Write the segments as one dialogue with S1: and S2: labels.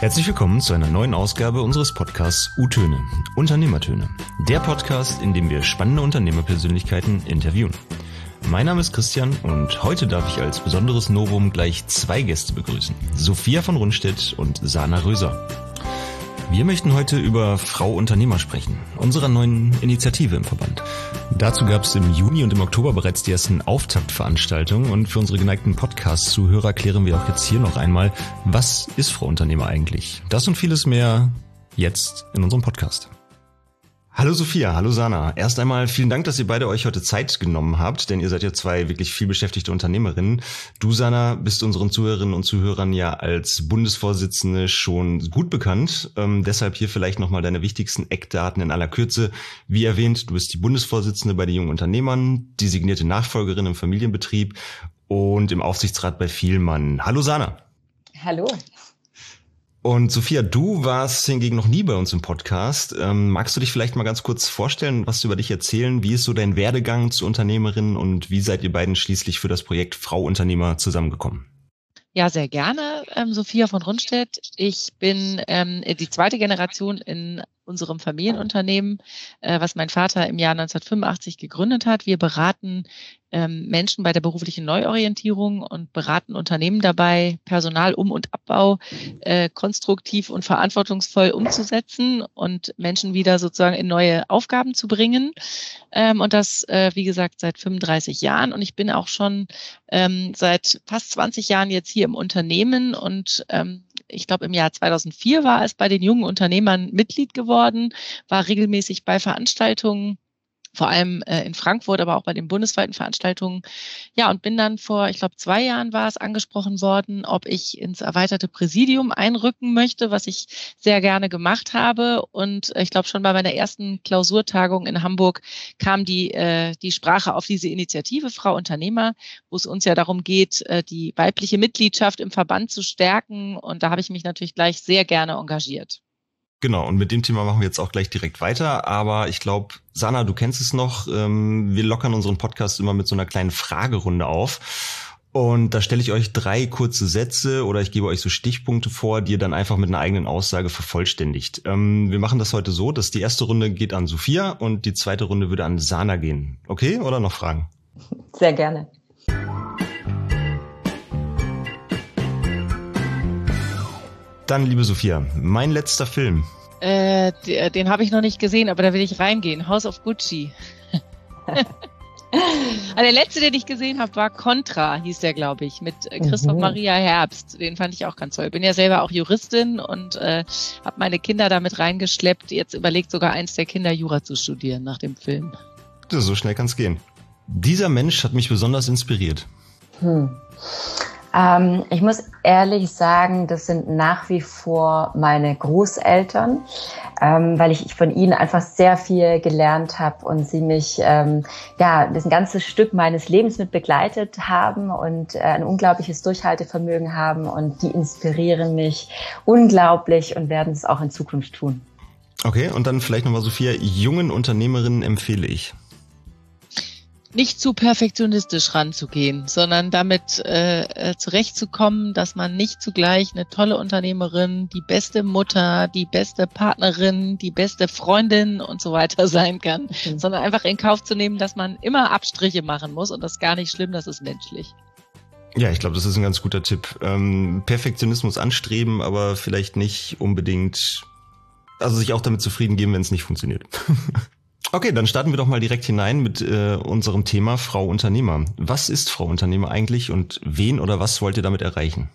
S1: Herzlich willkommen zu einer neuen Ausgabe unseres Podcasts U-Töne, Unternehmertöne. Der Podcast, in dem wir spannende Unternehmerpersönlichkeiten interviewen. Mein Name ist Christian und heute darf ich als besonderes Novum gleich zwei Gäste begrüßen. Sophia von Rundstedt und Sana Röser. Wir möchten heute über Frau Unternehmer sprechen, unserer neuen Initiative im Verband. Dazu gab es im Juni und im Oktober bereits die ersten Auftaktveranstaltungen und für unsere geneigten Podcast-Zuhörer klären wir auch jetzt hier noch einmal, was ist Frau Unternehmer eigentlich? Das und vieles mehr jetzt in unserem Podcast. Hallo Sophia, hallo Sana. Erst einmal vielen Dank, dass ihr beide euch heute Zeit genommen habt, denn ihr seid ja zwei wirklich viel beschäftigte Unternehmerinnen. Du, Sana, bist unseren Zuhörerinnen und Zuhörern ja als Bundesvorsitzende schon gut bekannt. Ähm, deshalb hier vielleicht nochmal deine wichtigsten Eckdaten in aller Kürze. Wie erwähnt, du bist die Bundesvorsitzende bei den jungen Unternehmern, designierte Nachfolgerin im Familienbetrieb und im Aufsichtsrat bei Vielmann. Hallo Sana.
S2: Hallo.
S1: Und Sophia, du warst hingegen noch nie bei uns im Podcast. Ähm, magst du dich vielleicht mal ganz kurz vorstellen, was über dich erzählen? Wie ist so dein Werdegang zur Unternehmerin und wie seid ihr beiden schließlich für das Projekt Frau Unternehmer zusammengekommen?
S2: Ja, sehr gerne. Ähm, Sophia von Rundstedt. Ich bin ähm, die zweite Generation in unserem Familienunternehmen, äh, was mein Vater im Jahr 1985 gegründet hat. Wir beraten ähm, Menschen bei der beruflichen Neuorientierung und beraten Unternehmen dabei, Personal um- und Abbau äh, konstruktiv und verantwortungsvoll umzusetzen und Menschen wieder sozusagen in neue Aufgaben zu bringen. Ähm, und das, äh, wie gesagt, seit 35 Jahren. Und ich bin auch schon ähm, seit fast 20 Jahren jetzt hier im Unternehmen und ähm, ich glaube, im Jahr 2004 war es bei den jungen Unternehmern Mitglied geworden, war regelmäßig bei Veranstaltungen vor allem äh, in Frankfurt, aber auch bei den bundesweiten Veranstaltungen. Ja, und bin dann vor, ich glaube, zwei Jahren war es angesprochen worden, ob ich ins erweiterte Präsidium einrücken möchte, was ich sehr gerne gemacht habe. Und äh, ich glaube, schon bei meiner ersten Klausurtagung in Hamburg kam die, äh, die Sprache auf diese Initiative Frau Unternehmer, wo es uns ja darum geht, äh, die weibliche Mitgliedschaft im Verband zu stärken. Und da habe ich mich natürlich gleich sehr gerne engagiert.
S1: Genau, und mit dem Thema machen wir jetzt auch gleich direkt weiter. Aber ich glaube, Sana, du kennst es noch. Ähm, wir lockern unseren Podcast immer mit so einer kleinen Fragerunde auf. Und da stelle ich euch drei kurze Sätze oder ich gebe euch so Stichpunkte vor, die ihr dann einfach mit einer eigenen Aussage vervollständigt. Ähm, wir machen das heute so, dass die erste Runde geht an Sophia und die zweite Runde würde an Sana gehen. Okay? Oder noch Fragen?
S2: Sehr gerne.
S1: Dann, liebe Sophia, mein letzter Film.
S2: Äh, den, den habe ich noch nicht gesehen, aber da will ich reingehen. House of Gucci. also der letzte, den ich gesehen habe, war Contra, hieß der, glaube ich, mit äh, Christoph mhm. Maria Herbst. Den fand ich auch ganz toll. Bin ja selber auch Juristin und äh, habe meine Kinder damit reingeschleppt. Jetzt überlegt sogar eins der Kinder, Jura zu studieren nach dem Film.
S1: So schnell kann es gehen. Dieser Mensch hat mich besonders inspiriert. Hm.
S3: Ähm, ich muss ehrlich sagen, das sind nach wie vor meine Großeltern, ähm, weil ich von ihnen einfach sehr viel gelernt habe und sie mich ähm, ja das ein ganzes Stück meines Lebens mit begleitet haben und äh, ein unglaubliches Durchhaltevermögen haben und die inspirieren mich unglaublich und werden es auch in Zukunft tun.
S1: Okay, und dann vielleicht nochmal Sophia, jungen Unternehmerinnen empfehle ich
S2: nicht zu perfektionistisch ranzugehen, sondern damit äh, äh, zurechtzukommen, dass man nicht zugleich eine tolle Unternehmerin, die beste Mutter, die beste Partnerin, die beste Freundin und so weiter sein kann, mhm. sondern einfach in Kauf zu nehmen, dass man immer Abstriche machen muss und das ist gar nicht schlimm, das ist menschlich.
S1: Ja, ich glaube, das ist ein ganz guter Tipp. Ähm, Perfektionismus anstreben, aber vielleicht nicht unbedingt, also sich auch damit zufrieden geben, wenn es nicht funktioniert. Okay, dann starten wir doch mal direkt hinein mit äh, unserem Thema Frau Unternehmer. Was ist Frau Unternehmer eigentlich und wen oder was wollt ihr damit erreichen?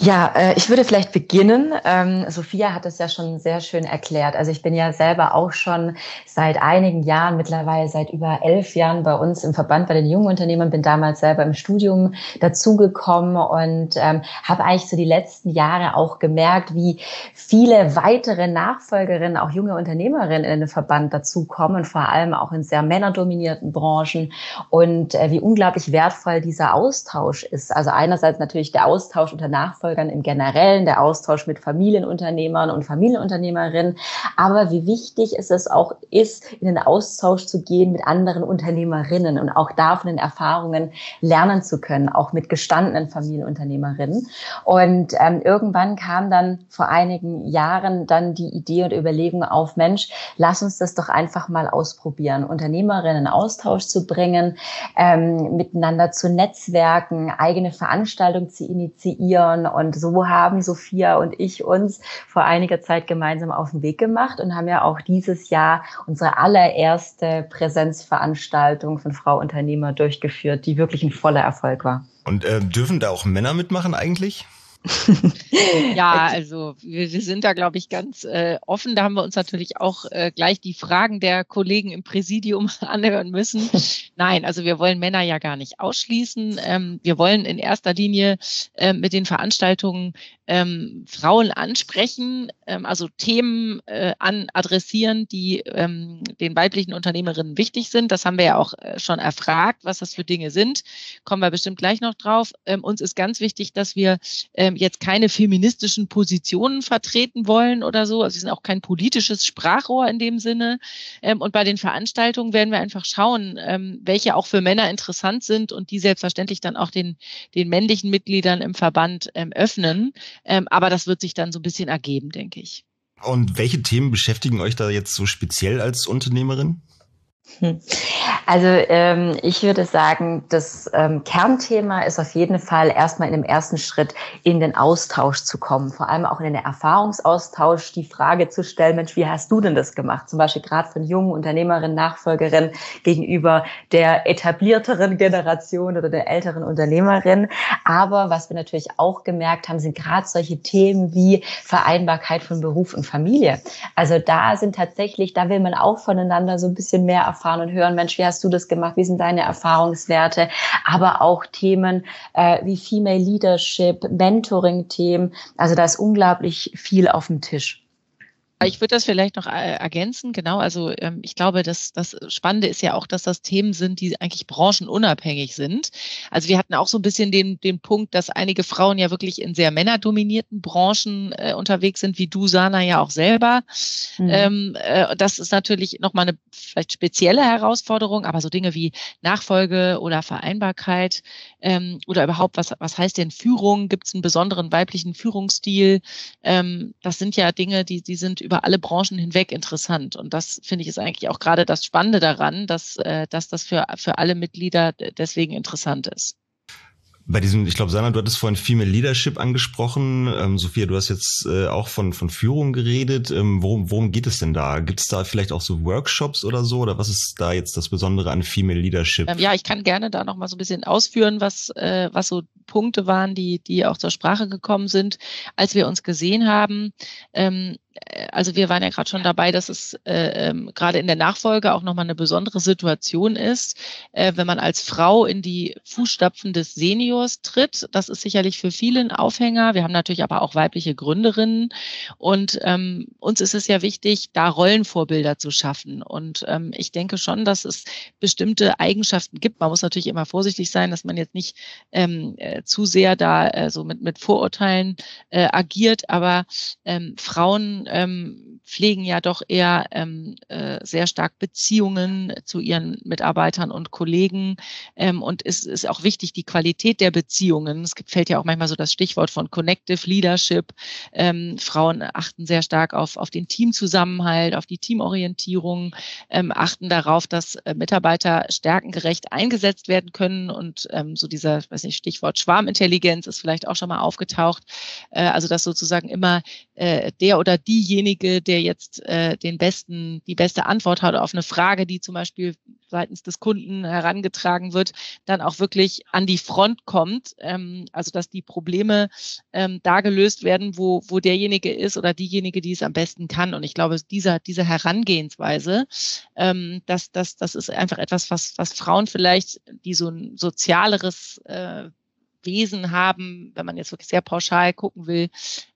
S3: Ja, äh, ich würde vielleicht beginnen. Ähm, Sophia hat es ja schon sehr schön erklärt. Also ich bin ja selber auch schon seit einigen Jahren, mittlerweile seit über elf Jahren bei uns im Verband bei den jungen Unternehmern, bin damals selber im Studium dazugekommen und ähm, habe eigentlich so die letzten Jahre auch gemerkt, wie viele weitere Nachfolgerinnen, auch junge Unternehmerinnen in den Verband dazukommen, vor allem auch in sehr männerdominierten Branchen und äh, wie unglaublich wertvoll dieser Austausch ist. Also einerseits natürlich der Austausch unter Nachfolgerinnen, Nachfolgern im Generellen, der Austausch mit Familienunternehmern und Familienunternehmerinnen. Aber wie wichtig es auch ist, in den Austausch zu gehen mit anderen Unternehmerinnen und auch da den Erfahrungen lernen zu können, auch mit gestandenen Familienunternehmerinnen. Und ähm, irgendwann kam dann vor einigen Jahren dann die Idee und Überlegung auf, Mensch, lass uns das doch einfach mal ausprobieren, Unternehmerinnen in Austausch zu bringen, ähm, miteinander zu netzwerken, eigene Veranstaltungen zu initiieren. Und so haben Sophia und ich uns vor einiger Zeit gemeinsam auf den Weg gemacht und haben ja auch dieses Jahr unsere allererste Präsenzveranstaltung von Frau Unternehmer durchgeführt, die wirklich ein voller Erfolg war.
S1: Und äh, dürfen da auch Männer mitmachen eigentlich?
S2: ja, also wir, wir, sind da, glaube ich, ganz äh, offen. Da haben wir uns natürlich auch äh, gleich die Fragen der Kollegen im Präsidium anhören müssen. Nein, also wir wollen Männer ja gar nicht ausschließen. Ähm, wir wollen in erster Linie äh, mit den Veranstaltungen ähm, Frauen ansprechen, ähm, also Themen äh, an adressieren, die ähm, den weiblichen Unternehmerinnen wichtig sind. Das haben wir ja auch äh, schon erfragt, was das für Dinge sind. Kommen wir bestimmt gleich noch drauf. Ähm, uns ist ganz wichtig, dass wir ähm, jetzt keine feministischen Positionen vertreten wollen oder so. Also wir sind auch kein politisches Sprachrohr in dem Sinne. Ähm, und bei den Veranstaltungen werden wir einfach schauen, ähm, welche auch für Männer interessant sind und die selbstverständlich dann auch den, den männlichen Mitgliedern im Verband ähm, öffnen. Ähm, aber das wird sich dann so ein bisschen ergeben, denke ich.
S1: Und welche Themen beschäftigen euch da jetzt so speziell als Unternehmerin?
S3: Hm. Also ähm, ich würde sagen, das ähm, Kernthema ist auf jeden Fall erstmal in dem ersten Schritt in den Austausch zu kommen, vor allem auch in den Erfahrungsaustausch, die Frage zu stellen, Mensch, wie hast du denn das gemacht? Zum Beispiel gerade von jungen Unternehmerinnen, Nachfolgerinnen gegenüber der etablierteren Generation oder der älteren Unternehmerin. Aber was wir natürlich auch gemerkt haben, sind gerade solche Themen wie Vereinbarkeit von Beruf und Familie. Also da sind tatsächlich, da will man auch voneinander so ein bisschen mehr erfahren und hören, Mensch, wie hast du das gemacht? Wie sind deine Erfahrungswerte? Aber auch Themen äh, wie Female Leadership, Mentoring-Themen. Also da ist unglaublich viel auf dem Tisch.
S2: Ich würde das vielleicht noch äh, ergänzen, genau. Also ähm, ich glaube, dass das Spannende ist ja auch, dass das Themen sind, die eigentlich branchenunabhängig sind. Also wir hatten auch so ein bisschen den, den Punkt, dass einige Frauen ja wirklich in sehr männerdominierten Branchen äh, unterwegs sind, wie du, Sana, ja auch selber. Mhm. Ähm, äh, das ist natürlich nochmal eine vielleicht spezielle Herausforderung, aber so Dinge wie Nachfolge oder Vereinbarkeit ähm, oder überhaupt, was, was heißt denn Führung? Gibt es einen besonderen weiblichen Führungsstil? Ähm, das sind ja Dinge, die, die sind über alle Branchen hinweg interessant. Und das finde ich ist eigentlich auch gerade das Spannende daran, dass, äh, dass das für, für alle Mitglieder deswegen interessant ist.
S1: Bei diesem, ich glaube, Sana, du hattest vorhin Female Leadership angesprochen. Ähm, Sophia, du hast jetzt äh, auch von, von Führung geredet. Ähm, worum, worum geht es denn da? Gibt es da vielleicht auch so Workshops oder so? Oder was ist da jetzt das Besondere an Female Leadership?
S2: Ähm, ja, ich kann gerne da noch mal so ein bisschen ausführen, was, äh, was so Punkte waren, die, die auch zur Sprache gekommen sind, als wir uns gesehen haben. Ähm, also wir waren ja gerade schon dabei, dass es äh, ähm, gerade in der Nachfolge auch nochmal eine besondere Situation ist, äh, wenn man als Frau in die Fußstapfen des Seniors tritt. Das ist sicherlich für viele ein Aufhänger. Wir haben natürlich aber auch weibliche Gründerinnen und ähm, uns ist es ja wichtig, da Rollenvorbilder zu schaffen. Und ähm, ich denke schon, dass es bestimmte Eigenschaften gibt. Man muss natürlich immer vorsichtig sein, dass man jetzt nicht ähm, äh, zu sehr da äh, so mit, mit Vorurteilen äh, agiert, aber ähm, Frauen ähm, pflegen ja doch eher ähm, äh, sehr stark Beziehungen zu ihren Mitarbeitern und Kollegen. Ähm, und es ist auch wichtig, die Qualität der Beziehungen. Es fällt ja auch manchmal so das Stichwort von Connective Leadership. Ähm, Frauen achten sehr stark auf, auf den Teamzusammenhalt, auf die Teamorientierung, ähm, achten darauf, dass äh, Mitarbeiter stärkengerecht eingesetzt werden können. Und ähm, so dieser, weiß nicht, Stichwort Schwarmintelligenz ist vielleicht auch schon mal aufgetaucht. Äh, also dass sozusagen immer äh, der oder diejenige, der jetzt äh, den besten, die beste Antwort hat auf eine Frage, die zum Beispiel seitens des Kunden herangetragen wird, dann auch wirklich an die Front kommt. Ähm, also dass die Probleme ähm, da gelöst werden, wo, wo derjenige ist oder diejenige, die es am besten kann. Und ich glaube, dieser, diese Herangehensweise, ähm, das, das, das ist einfach etwas, was, was Frauen vielleicht, die so ein sozialeres äh, Wesen haben, wenn man jetzt wirklich sehr pauschal gucken will,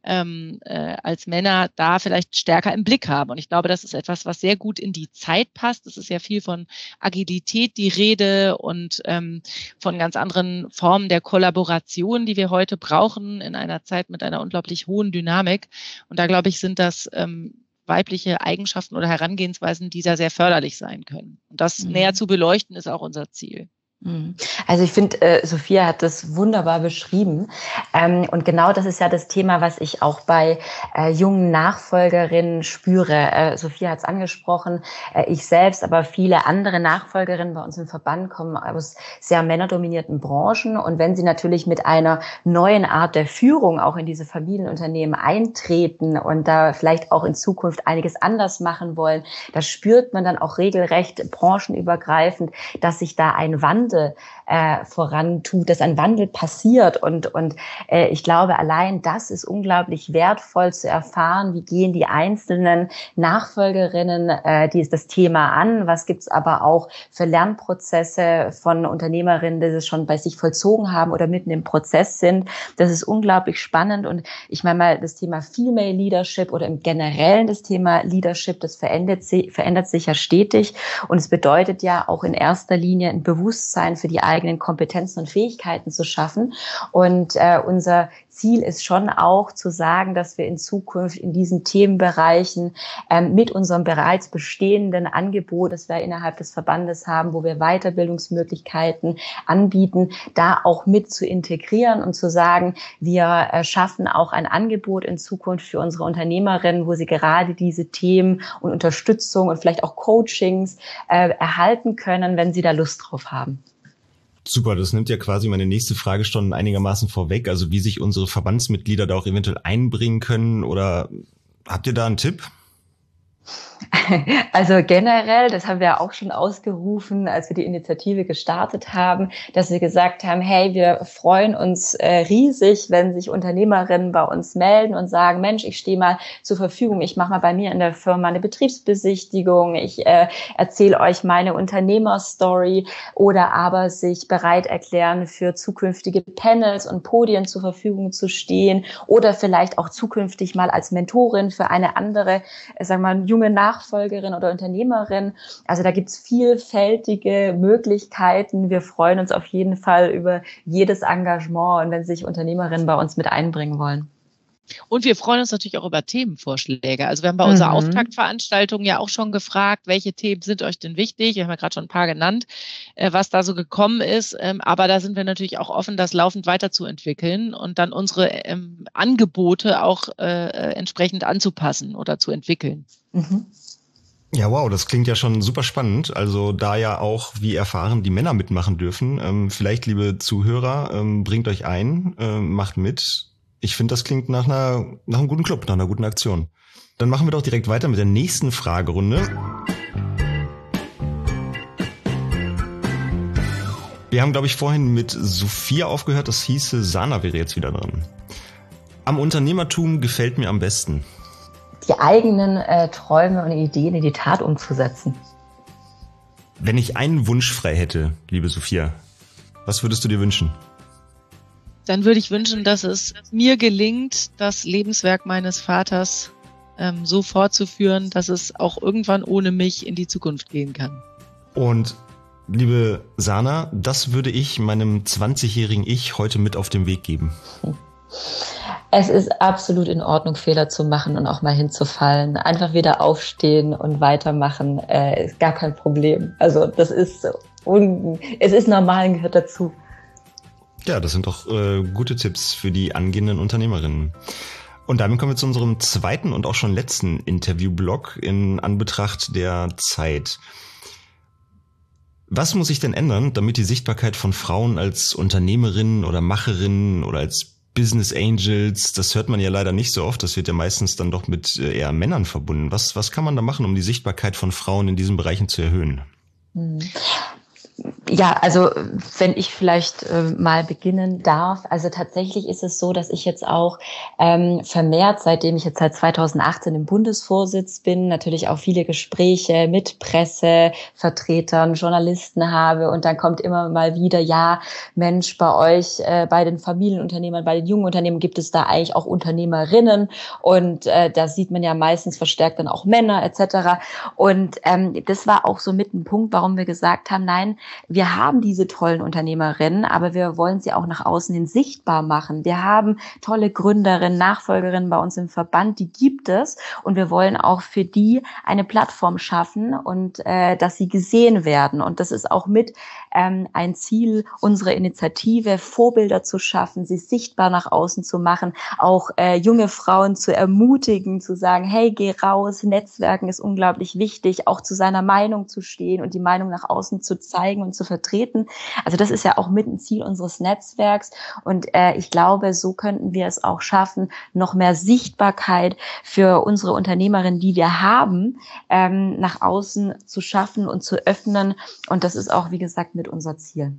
S2: ähm, äh, als Männer da vielleicht stärker im Blick haben. Und ich glaube, das ist etwas, was sehr gut in die Zeit passt. Es ist ja viel von Agilität die Rede und ähm, von ganz anderen Formen der Kollaboration, die wir heute brauchen in einer Zeit mit einer unglaublich hohen Dynamik. Und da glaube ich, sind das ähm, weibliche Eigenschaften oder Herangehensweisen, die da sehr förderlich sein können. Und das mhm. näher zu beleuchten, ist auch unser Ziel.
S3: Mhm. Also ich finde, äh, Sophia hat das wunderbar beschrieben. Ähm, und genau das ist ja das Thema, was ich auch bei äh, jungen Nachfolgerinnen spüre. Äh, Sophia hat es angesprochen, äh, ich selbst, aber viele andere Nachfolgerinnen bei uns im Verband kommen aus sehr männerdominierten Branchen. Und wenn sie natürlich mit einer neuen Art der Führung auch in diese Familienunternehmen eintreten und da vielleicht auch in Zukunft einiges anders machen wollen, da spürt man dann auch regelrecht branchenübergreifend, dass sich da ein Wandel Wandel äh, vorantut, dass ein Wandel passiert. Und, und äh, ich glaube, allein das ist unglaublich wertvoll zu erfahren. Wie gehen die einzelnen Nachfolgerinnen äh, die ist das Thema an? Was gibt's aber auch für Lernprozesse von Unternehmerinnen, die das schon bei sich vollzogen haben oder mitten im Prozess sind? Das ist unglaublich spannend. Und ich meine mal, das Thema Female Leadership oder im Generellen das Thema Leadership, das verändert, verändert sich ja stetig. Und es bedeutet ja auch in erster Linie ein Bewusstsein für die eigenen Kompetenzen und Fähigkeiten zu schaffen. Und äh, unser Ziel ist schon auch zu sagen, dass wir in Zukunft in diesen Themenbereichen ähm, mit unserem bereits bestehenden Angebot, das wir innerhalb des Verbandes haben, wo wir Weiterbildungsmöglichkeiten anbieten, da auch mit zu integrieren und zu sagen, wir äh, schaffen auch ein Angebot in Zukunft für unsere Unternehmerinnen, wo sie gerade diese Themen und Unterstützung und vielleicht auch Coachings äh, erhalten können, wenn sie da Lust drauf haben.
S1: Super, das nimmt ja quasi meine nächste Fragestunde einigermaßen vorweg, also wie sich unsere Verbandsmitglieder da auch eventuell einbringen können oder habt ihr da einen Tipp?
S3: Also generell, das haben wir auch schon ausgerufen, als wir die Initiative gestartet haben, dass wir gesagt haben, hey, wir freuen uns äh, riesig, wenn sich Unternehmerinnen bei uns melden und sagen, Mensch, ich stehe mal zur Verfügung, ich mache mal bei mir in der Firma eine Betriebsbesichtigung, ich äh, erzähle euch meine Unternehmerstory oder aber sich bereit erklären, für zukünftige Panels und Podien zur Verfügung zu stehen oder vielleicht auch zukünftig mal als Mentorin für eine andere, äh, sagen wir mal, junge Nachfolgerin oder Unternehmerin. Also da gibt's vielfältige Möglichkeiten. Wir freuen uns auf jeden Fall über jedes Engagement und wenn sich Unternehmerinnen bei uns mit einbringen wollen.
S2: Und wir freuen uns natürlich auch über Themenvorschläge. Also wir haben bei unserer mhm. Auftaktveranstaltung ja auch schon gefragt, welche Themen sind euch denn wichtig? Wir haben ja gerade schon ein paar genannt, äh, was da so gekommen ist. Ähm, aber da sind wir natürlich auch offen, das laufend weiterzuentwickeln und dann unsere ähm, Angebote auch äh, äh, entsprechend anzupassen oder zu entwickeln. Mhm.
S1: Ja, wow, das klingt ja schon super spannend. Also da ja auch, wie erfahren, die Männer mitmachen dürfen. Ähm, vielleicht, liebe Zuhörer, bringt euch ein, macht mit. Ich finde, das klingt nach einer, nach einem guten Club, nach einer guten Aktion. Dann machen wir doch direkt weiter mit der nächsten Fragerunde. Wir haben, glaube ich, vorhin mit Sophia aufgehört. Das hieße, Sana wäre jetzt wieder dran. Am Unternehmertum gefällt mir am besten
S3: die eigenen äh, Träume und Ideen in die Tat umzusetzen.
S1: Wenn ich einen Wunsch frei hätte, liebe Sophia, was würdest du dir wünschen?
S2: Dann würde ich wünschen, dass es mir gelingt, das Lebenswerk meines Vaters ähm, so fortzuführen, dass es auch irgendwann ohne mich in die Zukunft gehen kann.
S1: Und liebe Sana, das würde ich meinem 20-jährigen Ich heute mit auf den Weg geben.
S3: Es ist absolut in Ordnung, Fehler zu machen und auch mal hinzufallen. Einfach wieder aufstehen und weitermachen, äh, ist gar kein Problem. Also das ist, es ist normal und gehört dazu.
S1: Ja, das sind doch äh, gute Tipps für die angehenden Unternehmerinnen. Und damit kommen wir zu unserem zweiten und auch schon letzten Interviewblock in Anbetracht der Zeit. Was muss sich denn ändern, damit die Sichtbarkeit von Frauen als Unternehmerinnen oder Macherinnen oder als Business Angels, das hört man ja leider nicht so oft. Das wird ja meistens dann doch mit äh, eher Männern verbunden. Was, was kann man da machen, um die Sichtbarkeit von Frauen in diesen Bereichen zu erhöhen?
S3: Ja, also wenn ich vielleicht äh, mal beginnen darf, also tatsächlich ist es so, dass ich jetzt auch ähm, vermehrt, seitdem ich jetzt seit 2018 im Bundesvorsitz bin, natürlich auch viele Gespräche mit Pressevertretern, Journalisten habe. Und dann kommt immer mal wieder, ja, Mensch, bei euch, äh, bei den Familienunternehmern, bei den jungen Unternehmen gibt es da eigentlich auch Unternehmerinnen. Und äh, da sieht man ja meistens verstärkt dann auch Männer etc. Und ähm, das war auch so mit ein Punkt, warum wir gesagt haben, nein, wir haben diese tollen Unternehmerinnen, aber wir wollen sie auch nach außen hin sichtbar machen. Wir haben tolle Gründerinnen, Nachfolgerinnen bei uns im Verband, die gibt es und wir wollen auch für die eine Plattform schaffen und äh, dass sie gesehen werden. Und das ist auch mit ähm, ein Ziel unserer Initiative, Vorbilder zu schaffen, sie sichtbar nach außen zu machen, auch äh, junge Frauen zu ermutigen, zu sagen, hey, geh raus, Netzwerken ist unglaublich wichtig, auch zu seiner Meinung zu stehen und die Meinung nach außen zu zeigen und zu vertreten. Also das ist ja auch mit ein Ziel unseres Netzwerks. Und äh, ich glaube, so könnten wir es auch schaffen, noch mehr Sichtbarkeit für unsere Unternehmerinnen, die wir haben, ähm, nach außen zu schaffen und zu öffnen. Und das ist auch, wie gesagt, mit unser Ziel.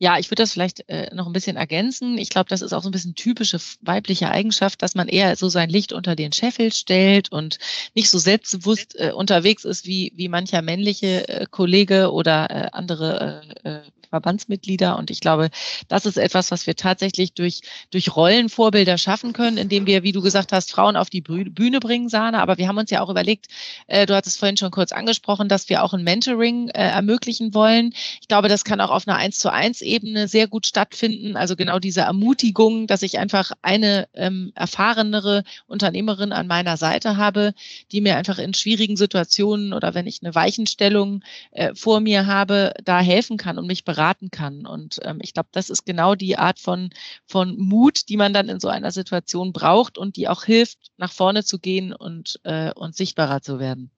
S2: Ja, ich würde das vielleicht äh, noch ein bisschen ergänzen. Ich glaube, das ist auch so ein bisschen typische weibliche Eigenschaft, dass man eher so sein Licht unter den Scheffel stellt und nicht so selbstbewusst äh, unterwegs ist wie, wie mancher männliche äh, Kollege oder äh, andere äh, äh Verbandsmitglieder. Und ich glaube, das ist etwas, was wir tatsächlich durch, durch Rollenvorbilder schaffen können, indem wir, wie du gesagt hast, Frauen auf die Bühne bringen, Sahne. Aber wir haben uns ja auch überlegt, äh, du hattest vorhin schon kurz angesprochen, dass wir auch ein Mentoring äh, ermöglichen wollen. Ich glaube, das kann auch auf einer 1 zu 1 Ebene sehr gut stattfinden. Also genau diese Ermutigung, dass ich einfach eine ähm, erfahrenere Unternehmerin an meiner Seite habe, die mir einfach in schwierigen Situationen oder wenn ich eine Weichenstellung äh, vor mir habe, da helfen kann und mich beraten beraten kann. Und ähm, ich glaube, das ist genau die Art von, von Mut, die man dann in so einer Situation braucht und die auch hilft, nach vorne zu gehen und, äh, und sichtbarer zu werden.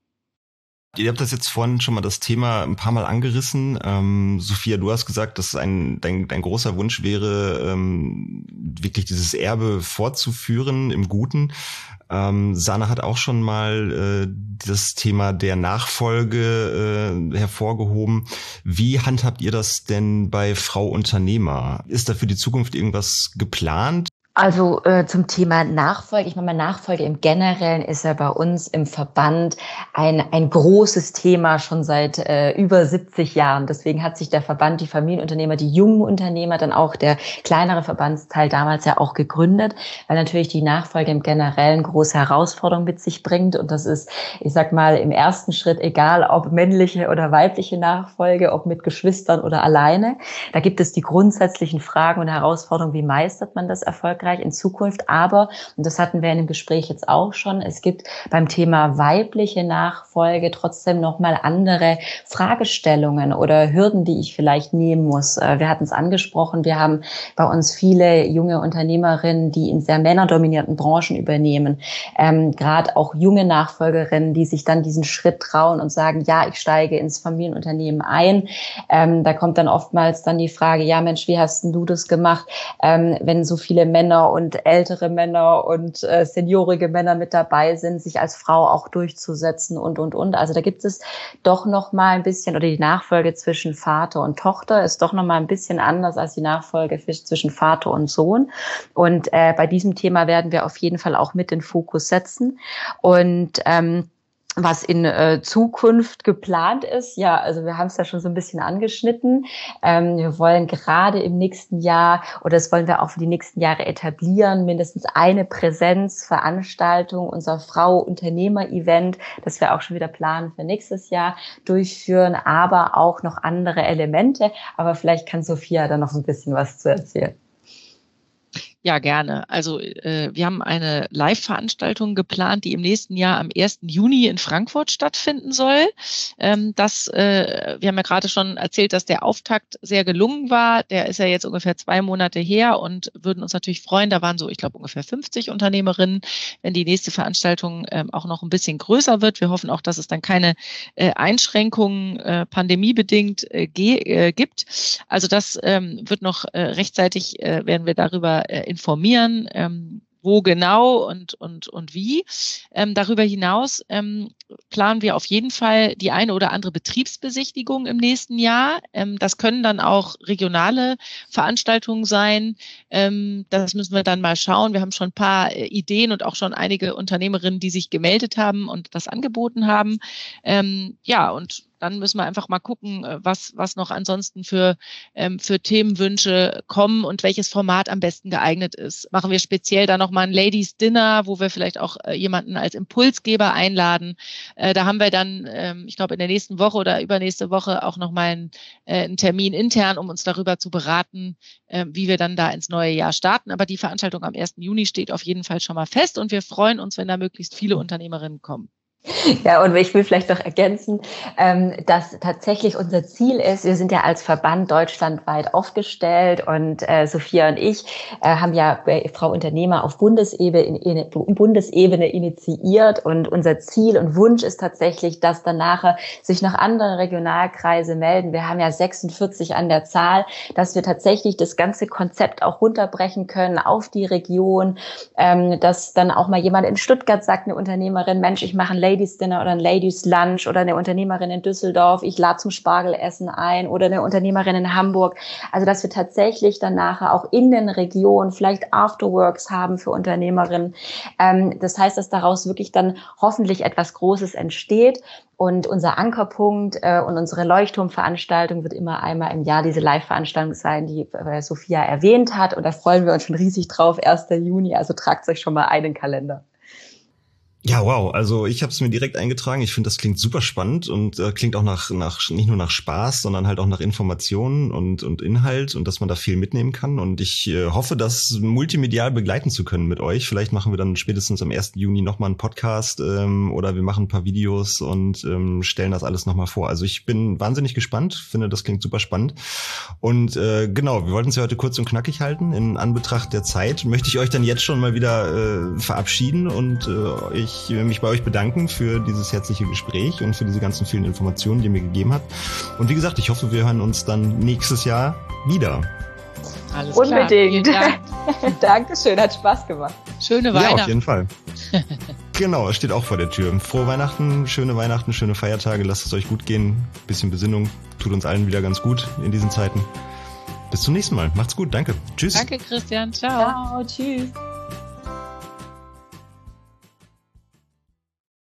S1: Ihr habt das jetzt vorhin schon mal das Thema ein paar Mal angerissen. Ähm, Sophia, du hast gesagt, dass ein, dein, dein großer Wunsch wäre, ähm, wirklich dieses Erbe fortzuführen im Guten. Ähm, Sana hat auch schon mal äh, das Thema der Nachfolge äh, hervorgehoben. Wie handhabt ihr das denn bei Frau Unternehmer? Ist da für die Zukunft irgendwas geplant?
S3: Also äh, zum Thema Nachfolge. Ich meine, Nachfolge im Generellen ist ja bei uns im Verband ein, ein großes Thema schon seit äh, über 70 Jahren. Deswegen hat sich der Verband, die Familienunternehmer, die jungen Unternehmer, dann auch der kleinere Verbandsteil damals ja auch gegründet, weil natürlich die Nachfolge im Generellen große Herausforderungen mit sich bringt. Und das ist, ich sag mal, im ersten Schritt egal, ob männliche oder weibliche Nachfolge, ob mit Geschwistern oder alleine. Da gibt es die grundsätzlichen Fragen und Herausforderungen, wie meistert man das erfolgreich? Erfolgreich in Zukunft. Aber, und das hatten wir in dem Gespräch jetzt auch schon, es gibt beim Thema weibliche Nachfolge trotzdem nochmal andere Fragestellungen oder Hürden, die ich vielleicht nehmen muss. Äh, wir hatten es angesprochen, wir haben bei uns viele junge Unternehmerinnen, die in sehr männerdominierten Branchen übernehmen. Ähm, Gerade auch junge Nachfolgerinnen, die sich dann diesen Schritt trauen und sagen, ja, ich steige ins Familienunternehmen ein. Ähm, da kommt dann oftmals dann die Frage, ja Mensch, wie hast denn du das gemacht, ähm, wenn so viele Männer Männer und ältere Männer und äh, seniorige Männer mit dabei sind, sich als Frau auch durchzusetzen und, und, und. Also da gibt es doch noch mal ein bisschen, oder die Nachfolge zwischen Vater und Tochter ist doch noch mal ein bisschen anders als die Nachfolge zwischen Vater und Sohn. Und äh, bei diesem Thema werden wir auf jeden Fall auch mit den Fokus setzen. Und ähm, was in äh, Zukunft geplant ist. Ja, also wir haben es ja schon so ein bisschen angeschnitten. Ähm, wir wollen gerade im nächsten Jahr, oder das wollen wir auch für die nächsten Jahre etablieren, mindestens eine Präsenzveranstaltung, unser Frau-Unternehmer-Event, das wir auch schon wieder planen für nächstes Jahr durchführen, aber auch noch andere Elemente. Aber vielleicht kann Sophia da noch ein bisschen was zu erzählen.
S2: Ja, gerne. Also äh, wir haben eine Live-Veranstaltung geplant, die im nächsten Jahr am 1. Juni in Frankfurt stattfinden soll. Ähm, das, äh, wir haben ja gerade schon erzählt, dass der Auftakt sehr gelungen war. Der ist ja jetzt ungefähr zwei Monate her und würden uns natürlich freuen. Da waren so, ich glaube, ungefähr 50 Unternehmerinnen, wenn die nächste Veranstaltung ähm, auch noch ein bisschen größer wird. Wir hoffen auch, dass es dann keine äh, Einschränkungen äh, pandemiebedingt äh, äh, gibt. Also das ähm, wird noch äh, rechtzeitig, äh, werden wir darüber äh, informieren. Ähm, wo genau und, und, und wie. Ähm, darüber hinaus ähm, planen wir auf jeden Fall die eine oder andere Betriebsbesichtigung im nächsten Jahr. Ähm, das können dann auch regionale Veranstaltungen sein. Ähm, das müssen wir dann mal schauen. Wir haben schon ein paar äh, Ideen und auch schon einige Unternehmerinnen, die sich gemeldet haben und das angeboten haben. Ähm, ja, und dann müssen wir einfach mal gucken, äh, was, was noch ansonsten für, ähm, für Themenwünsche kommen und welches Format am besten geeignet ist. Machen wir speziell da nochmal ein Ladies Dinner, wo wir vielleicht auch äh, jemanden als Impulsgeber einladen. Äh, da haben wir dann, ähm, ich glaube, in der nächsten Woche oder übernächste Woche auch nochmal einen, äh, einen Termin intern, um uns darüber zu beraten, äh, wie wir dann da ins neue Jahr starten. Aber die Veranstaltung am 1. Juni steht auf jeden Fall schon mal fest und wir freuen uns, wenn da möglichst viele Unternehmerinnen kommen.
S3: Ja, und ich will vielleicht noch ergänzen, ähm, dass tatsächlich unser Ziel ist, wir sind ja als Verband deutschlandweit aufgestellt und äh, Sophia und ich äh, haben ja Frau Unternehmer auf Bundesebene, Bundesebene initiiert und unser Ziel und Wunsch ist tatsächlich, dass danach sich noch andere Regionalkreise melden. Wir haben ja 46 an der Zahl, dass wir tatsächlich das ganze Konzept auch runterbrechen können auf die Region, ähm, dass dann auch mal jemand in Stuttgart sagt, eine Unternehmerin, Mensch, ich mache ein Ladies Dinner oder ein Ladies Lunch oder eine Unternehmerin in Düsseldorf, ich lade zum Spargelessen ein oder eine Unternehmerin in Hamburg. Also dass wir tatsächlich dann nachher auch in den Regionen vielleicht Afterworks haben für Unternehmerinnen. Ähm, das heißt, dass daraus wirklich dann hoffentlich etwas Großes entsteht. Und unser Ankerpunkt äh, und unsere Leuchtturmveranstaltung wird immer einmal im Jahr diese Live-Veranstaltung sein, die äh, Sophia erwähnt hat. Und da freuen wir uns schon riesig drauf, 1. Juni. Also tragt euch schon mal einen Kalender.
S1: Ja, wow. Also ich habe es mir direkt eingetragen. Ich finde, das klingt super spannend und äh, klingt auch nach, nach nicht nur nach Spaß, sondern halt auch nach Informationen und, und Inhalt und dass man da viel mitnehmen kann. Und ich äh, hoffe, das multimedial begleiten zu können mit euch. Vielleicht machen wir dann spätestens am 1. Juni nochmal einen Podcast ähm, oder wir machen ein paar Videos und ähm, stellen das alles nochmal vor. Also ich bin wahnsinnig gespannt, finde, das klingt super spannend. Und äh, genau, wir wollten es ja heute kurz und knackig halten. In Anbetracht der Zeit möchte ich euch dann jetzt schon mal wieder äh, verabschieden und äh, ich ich mich bei euch bedanken für dieses herzliche Gespräch und für diese ganzen vielen Informationen, die ihr mir gegeben habt. Und wie gesagt, ich hoffe, wir hören uns dann nächstes Jahr wieder.
S3: Alles Unbedingt. Klar. Dank. Dankeschön, hat Spaß gemacht.
S2: Schöne Weihnachten.
S1: Ja, auf jeden Fall. genau, es steht auch vor der Tür. Frohe Weihnachten, schöne Weihnachten, schöne Feiertage. Lasst es euch gut gehen. Bisschen Besinnung tut uns allen wieder ganz gut in diesen Zeiten. Bis zum nächsten Mal. Macht's gut. Danke. Tschüss.
S2: Danke, Christian. Ciao.
S3: Ciao. Tschüss.